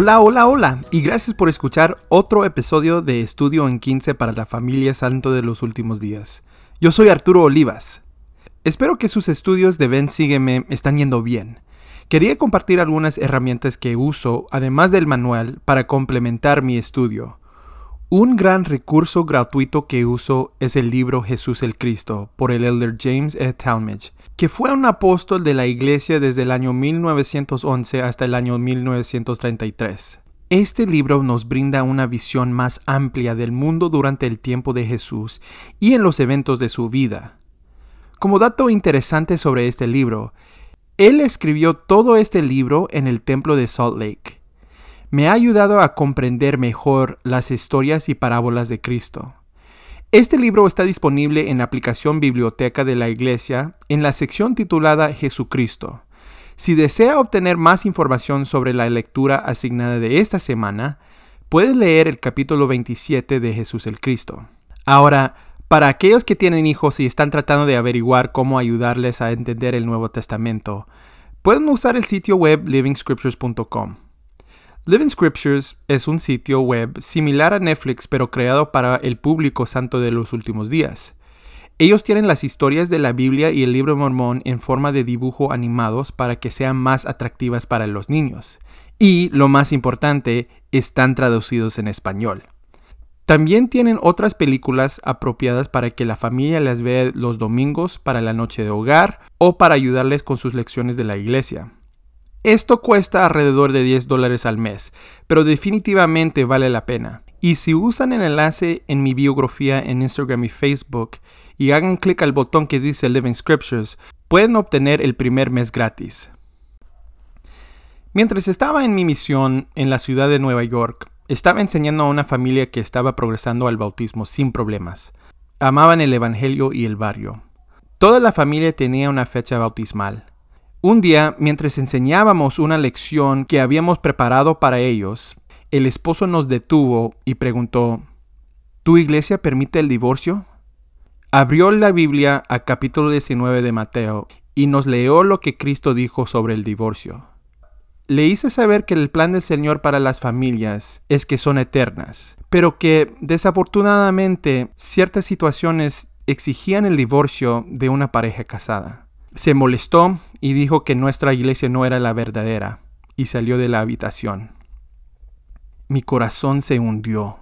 Hola, hola, hola, y gracias por escuchar otro episodio de Estudio en 15 para la familia Santo de los Últimos Días. Yo soy Arturo Olivas. Espero que sus estudios de Ven Sígueme están yendo bien. Quería compartir algunas herramientas que uso, además del manual, para complementar mi estudio. Un gran recurso gratuito que uso es el libro Jesús el Cristo por el elder James E. Talmage, que fue un apóstol de la iglesia desde el año 1911 hasta el año 1933. Este libro nos brinda una visión más amplia del mundo durante el tiempo de Jesús y en los eventos de su vida. Como dato interesante sobre este libro, él escribió todo este libro en el templo de Salt Lake me ha ayudado a comprender mejor las historias y parábolas de Cristo. Este libro está disponible en la aplicación Biblioteca de la Iglesia en la sección titulada Jesucristo. Si desea obtener más información sobre la lectura asignada de esta semana, puede leer el capítulo 27 de Jesús el Cristo. Ahora, para aquellos que tienen hijos y están tratando de averiguar cómo ayudarles a entender el Nuevo Testamento, pueden usar el sitio web livingscriptures.com. Living Scriptures es un sitio web similar a Netflix pero creado para el público santo de los últimos días. Ellos tienen las historias de la Biblia y el libro Mormón en forma de dibujo animados para que sean más atractivas para los niños. Y, lo más importante, están traducidos en español. También tienen otras películas apropiadas para que la familia las vea los domingos para la noche de hogar o para ayudarles con sus lecciones de la iglesia. Esto cuesta alrededor de 10 dólares al mes, pero definitivamente vale la pena. Y si usan el enlace en mi biografía en Instagram y Facebook y hagan clic al botón que dice Living Scriptures, pueden obtener el primer mes gratis. Mientras estaba en mi misión en la ciudad de Nueva York, estaba enseñando a una familia que estaba progresando al bautismo sin problemas. Amaban el Evangelio y el barrio. Toda la familia tenía una fecha bautismal. Un día, mientras enseñábamos una lección que habíamos preparado para ellos, el esposo nos detuvo y preguntó, ¿Tu iglesia permite el divorcio? Abrió la Biblia a capítulo 19 de Mateo y nos leyó lo que Cristo dijo sobre el divorcio. Le hice saber que el plan del Señor para las familias es que son eternas, pero que desafortunadamente ciertas situaciones exigían el divorcio de una pareja casada. Se molestó y dijo que nuestra iglesia no era la verdadera y salió de la habitación. Mi corazón se hundió.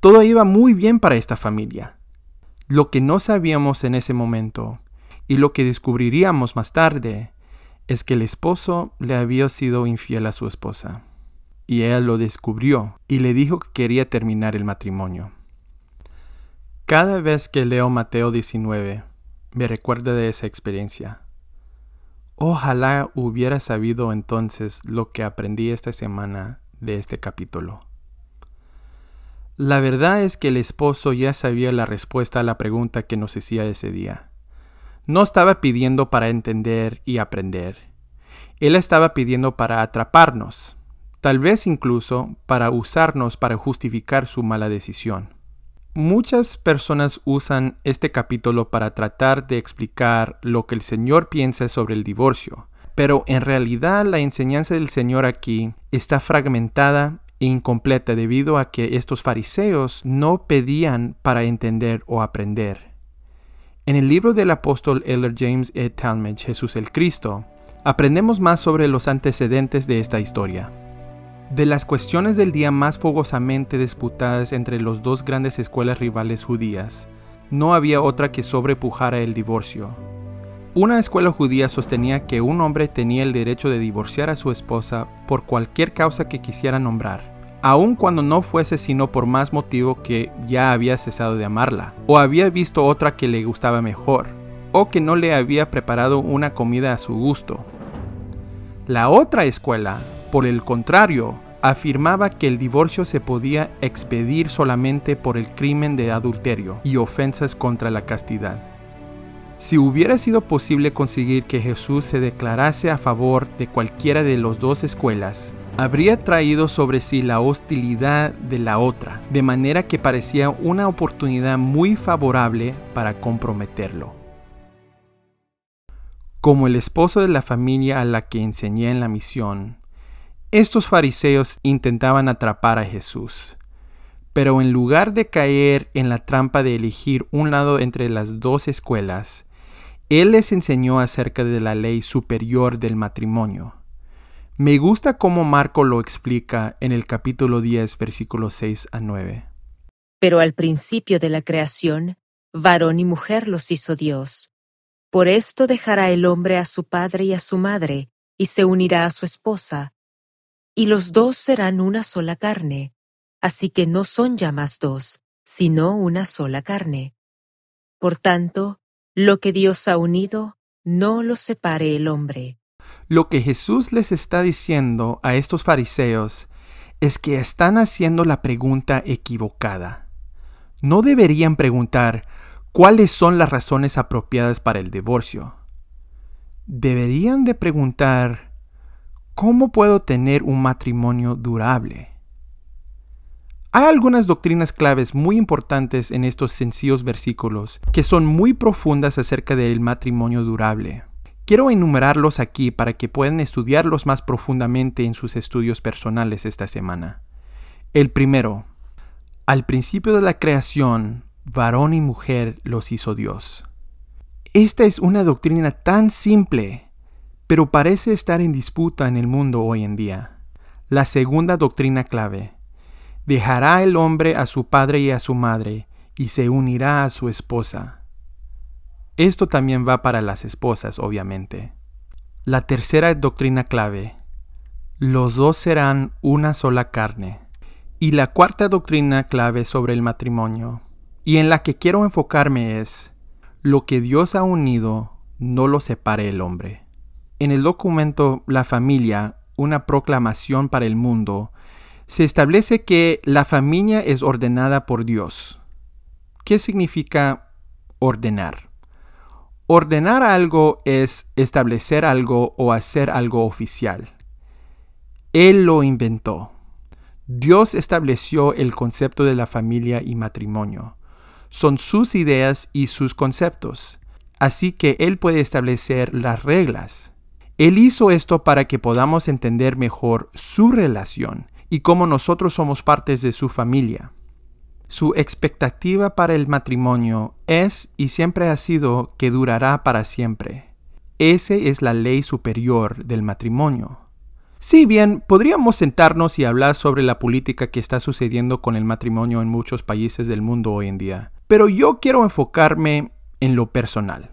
Todo iba muy bien para esta familia. Lo que no sabíamos en ese momento y lo que descubriríamos más tarde es que el esposo le había sido infiel a su esposa. Y ella lo descubrió y le dijo que quería terminar el matrimonio. Cada vez que leo Mateo 19, me recuerda de esa experiencia. Ojalá hubiera sabido entonces lo que aprendí esta semana de este capítulo. La verdad es que el esposo ya sabía la respuesta a la pregunta que nos hacía ese día. No estaba pidiendo para entender y aprender. Él estaba pidiendo para atraparnos, tal vez incluso para usarnos para justificar su mala decisión. Muchas personas usan este capítulo para tratar de explicar lo que el Señor piensa sobre el divorcio, pero en realidad la enseñanza del Señor aquí está fragmentada e incompleta debido a que estos fariseos no pedían para entender o aprender. En el libro del apóstol Elder James E. Talmage, Jesús el Cristo, aprendemos más sobre los antecedentes de esta historia. De las cuestiones del día más fogosamente disputadas entre las dos grandes escuelas rivales judías, no había otra que sobrepujara el divorcio. Una escuela judía sostenía que un hombre tenía el derecho de divorciar a su esposa por cualquier causa que quisiera nombrar, aun cuando no fuese sino por más motivo que ya había cesado de amarla, o había visto otra que le gustaba mejor, o que no le había preparado una comida a su gusto. La otra escuela por el contrario, afirmaba que el divorcio se podía expedir solamente por el crimen de adulterio y ofensas contra la castidad. Si hubiera sido posible conseguir que Jesús se declarase a favor de cualquiera de las dos escuelas, habría traído sobre sí la hostilidad de la otra, de manera que parecía una oportunidad muy favorable para comprometerlo. Como el esposo de la familia a la que enseñé en la misión, Estos fariseos intentaban atrapar a Jesús, pero en lugar de caer en la trampa de elegir un lado entre las dos escuelas, Él les enseñó acerca de la ley superior del matrimonio. Me gusta cómo Marco lo explica en el capítulo 10, versículos 6 a 9. Pero al principio de la creación, varón y mujer los hizo Dios. Por esto dejará el hombre a su padre y a su madre, y se unirá a su esposa, y los dos serán una sola carne, así que no son ya más dos, sino una sola carne. Por tanto, lo que Dios ha unido, no lo separe el hombre. Lo que Jesús les está diciendo a estos fariseos es que están haciendo la pregunta equivocada. No deberían preguntar cuáles son las razones apropiadas para el divorcio. Deberían de preguntar ¿cómo puedo tener un matrimonio durable? Hay algunas doctrinas claves muy importantes en estos sencillos versículos que son muy profundas acerca del matrimonio durable. Quiero enumerarlos aquí para que puedan estudiarlos más profundamente en sus estudios personales esta semana. El primero, al principio de la creación, varón y mujer los hizo Dios. Esta es una doctrina tan simple, pero parece estar en disputa en el mundo hoy en día. La segunda doctrina clave, Dejará el hombre a su padre y a su madre, y se unirá a su esposa. Esto también va para las esposas, obviamente. La tercera doctrina clave. Los dos serán una sola carne. Y la cuarta doctrina clave sobre el matrimonio, y en la que quiero enfocarme es, lo que Dios ha unido, no lo separe el hombre. En el documento La familia, una proclamación para el mundo, se establece que la familia es ordenada por Dios. ¿Qué significa ordenar? Ordenar algo es establecer algo o hacer algo oficial. Él lo inventó. Dios estableció el concepto de la familia y matrimonio. Son sus ideas y sus conceptos. Así que Él puede establecer las reglas. Él hizo esto para que podamos entender mejor su relación y cómo nosotros somos partes de su familia. Su expectativa para el matrimonio es y siempre ha sido que durará para siempre. Esa es la ley superior del matrimonio. Si bien podríamos sentarnos y hablar sobre la política que está sucediendo con el matrimonio en muchos países del mundo hoy en día, pero yo quiero enfocarme en lo personal.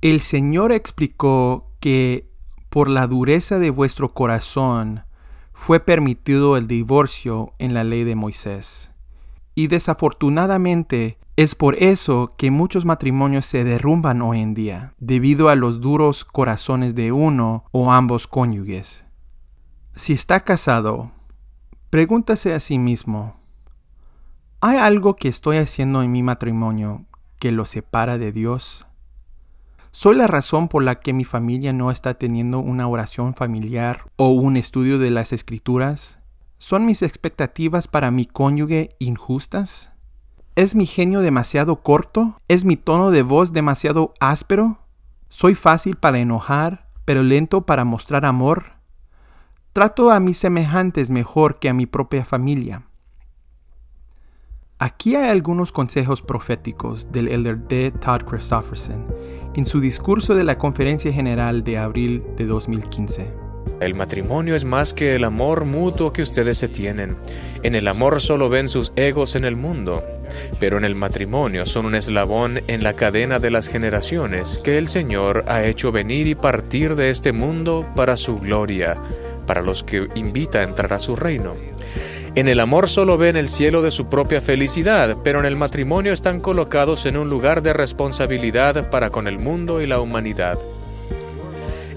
El Señor explicó que por la dureza de vuestro corazón fue permitido el divorcio en la ley de Moisés. Y desafortunadamente es por eso que muchos matrimonios se derrumban hoy en día, debido a los duros corazones de uno o ambos cónyuges. Si está casado, pregúntase a sí mismo, ¿hay algo que estoy haciendo en mi matrimonio que lo separa de Dios? ¿Soy la razón por la que mi familia no está teniendo una oración familiar o un estudio de las escrituras? ¿Son mis expectativas para mi cónyuge injustas? ¿Es mi genio demasiado corto? ¿Es mi tono de voz demasiado áspero? ¿Soy fácil para enojar, pero lento para mostrar amor? ¿Trato a mis semejantes mejor que a mi propia familia? Aquí hay algunos consejos proféticos del elder D. Todd Christofferson en su discurso de la Conferencia General de abril de 2015. El matrimonio es más que el amor mutuo que ustedes se tienen. En el amor solo ven sus egos en el mundo, pero en el matrimonio son un eslabón en la cadena de las generaciones que el Señor ha hecho venir y partir de este mundo para su gloria, para los que invita a entrar a su reino. En el amor solo ven el cielo de su propia felicidad, pero en el matrimonio están colocados en un lugar de responsabilidad para con el mundo y la humanidad.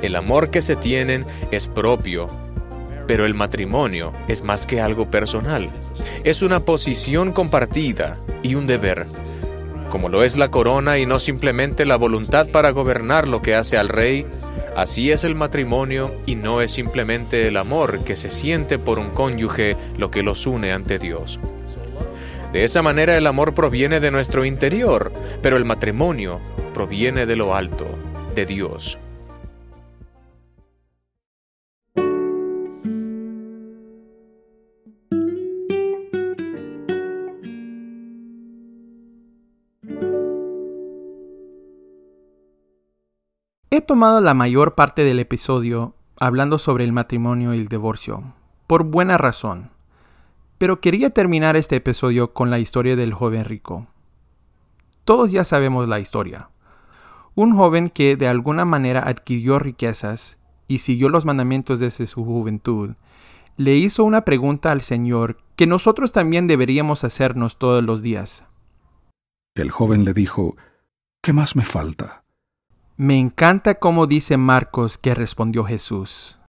El amor que se tienen es propio, pero el matrimonio es más que algo personal. Es una posición compartida y un deber, como lo es la corona y no simplemente la voluntad para gobernar lo que hace al rey Así es el matrimonio y no es simplemente el amor que se siente por un cónyuge lo que los une ante Dios. De esa manera el amor proviene de nuestro interior, pero el matrimonio proviene de lo alto, de Dios. He tomado la mayor parte del episodio hablando sobre el matrimonio y el divorcio, por buena razón. Pero quería terminar este episodio con la historia del joven rico. Todos ya sabemos la historia. Un joven que de alguna manera adquirió riquezas y siguió los mandamientos desde su juventud, le hizo una pregunta al Señor que nosotros también deberíamos hacernos todos los días. El joven le dijo, ¿Qué más me falta? Me encanta cómo dice Marcos que respondió Jesús.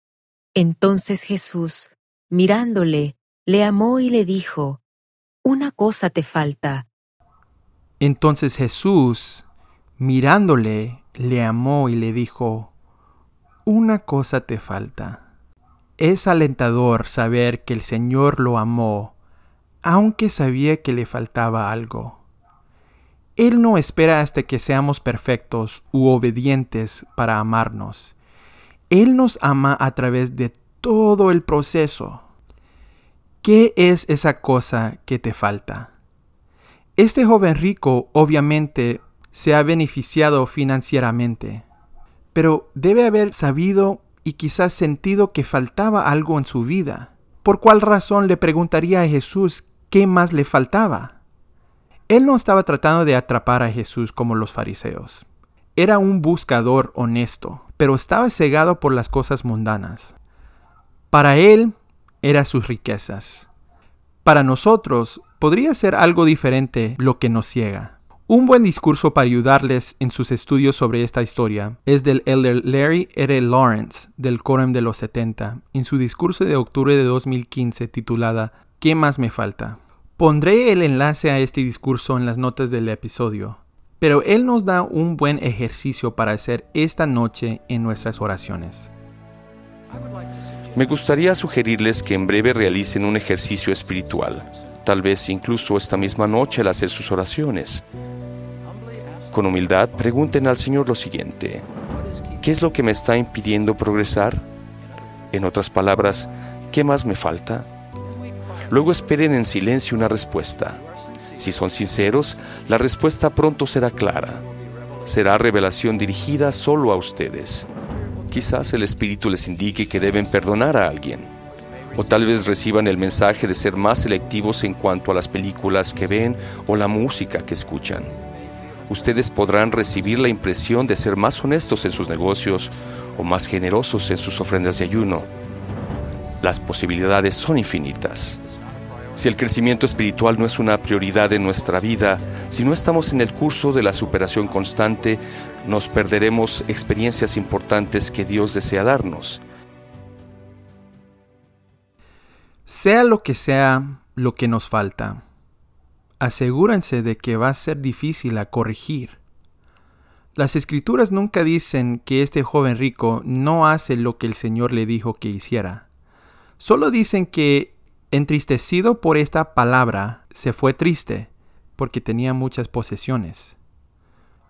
Entonces Jesús, mirándole, le amó y le dijo, Una cosa te falta. Entonces Jesús, mirándole, le amó y le dijo, Una cosa te falta. Es alentador saber que el Señor lo amó, aunque sabía que le faltaba algo. Él no espera hasta que seamos perfectos u obedientes para amarnos. Él nos ama a través de todo el proceso. ¿Qué es esa cosa que te falta? Este joven rico obviamente se ha beneficiado financieramente, pero debe haber sabido y quizás sentido que faltaba algo en su vida. ¿Por cuál razón le preguntaría a Jesús qué más le faltaba? Él no estaba tratando de atrapar a Jesús como los fariseos. Era un buscador honesto, pero estaba cegado por las cosas mundanas. Para él eran sus riquezas. Para nosotros podría ser algo diferente lo que nos ciega. Un buen discurso para ayudarles en sus estudios sobre esta historia es del elder Larry R. Lawrence del Quórum de los 70 en su discurso de octubre de 2015 titulada ¿Qué más me falta? Pondré el enlace a este discurso en las notas del episodio, pero él nos da un buen ejercicio para hacer esta noche en nuestras oraciones. Me gustaría sugerirles que en breve realicen un ejercicio espiritual, tal vez incluso esta misma noche al hacer sus oraciones. Con humildad, pregunten al Señor lo siguiente. ¿Qué es lo que me está impidiendo progresar? En otras palabras, ¿qué más me falta? Luego esperen en silencio una respuesta. Si son sinceros, la respuesta pronto será clara. Será revelación dirigida solo a ustedes. Quizás el Espíritu les indique que deben perdonar a alguien. O tal vez reciban el mensaje de ser más selectivos en cuanto a las películas que ven o la música que escuchan ustedes podrán recibir la impresión de ser más honestos en sus negocios o más generosos en sus ofrendas de ayuno. Las posibilidades son infinitas. Si el crecimiento espiritual no es una prioridad en nuestra vida, si no estamos en el curso de la superación constante, nos perderemos experiencias importantes que Dios desea darnos. Sea lo que sea lo que nos falta, asegúrense de que va a ser difícil a corregir. Las escrituras nunca dicen que este joven rico no hace lo que el Señor le dijo que hiciera. Solo dicen que, entristecido por esta palabra, se fue triste, porque tenía muchas posesiones.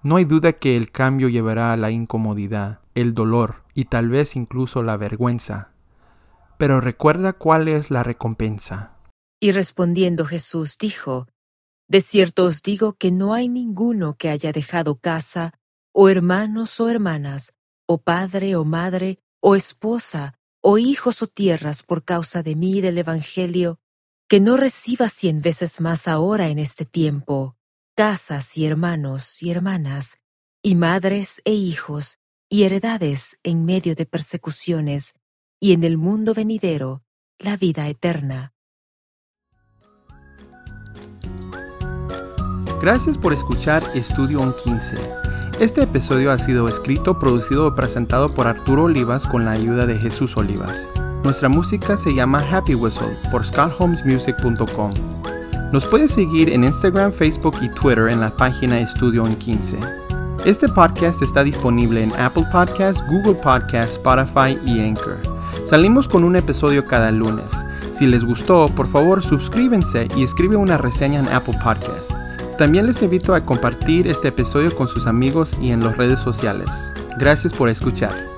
No hay duda que el cambio llevará a la incomodidad, el dolor y tal vez incluso la vergüenza. Pero recuerda cuál es la recompensa. Y respondiendo Jesús dijo, de cierto os digo que no hay ninguno que haya dejado casa, o hermanos o hermanas, o padre o madre, o esposa, o hijos o tierras por causa de mí y del Evangelio, que no reciba cien veces más ahora en este tiempo, casas y hermanos y hermanas, y madres e hijos, y heredades en medio de persecuciones, y en el mundo venidero, la vida eterna. Gracias por escuchar Estudio On 15. Este episodio ha sido escrito, producido y presentado por Arturo Olivas con la ayuda de Jesús Olivas. Nuestra música se llama Happy Whistle por scottholmesmusic.com. Nos puedes seguir en Instagram, Facebook y Twitter en la página Estudio On 15. Este podcast está disponible en Apple Podcasts, Google Podcasts, Spotify y Anchor. Salimos con un episodio cada lunes. Si les gustó, por favor suscríbanse y escribe una reseña en Apple Podcasts. También les invito a compartir este episodio con sus amigos y en las redes sociales. Gracias por escuchar.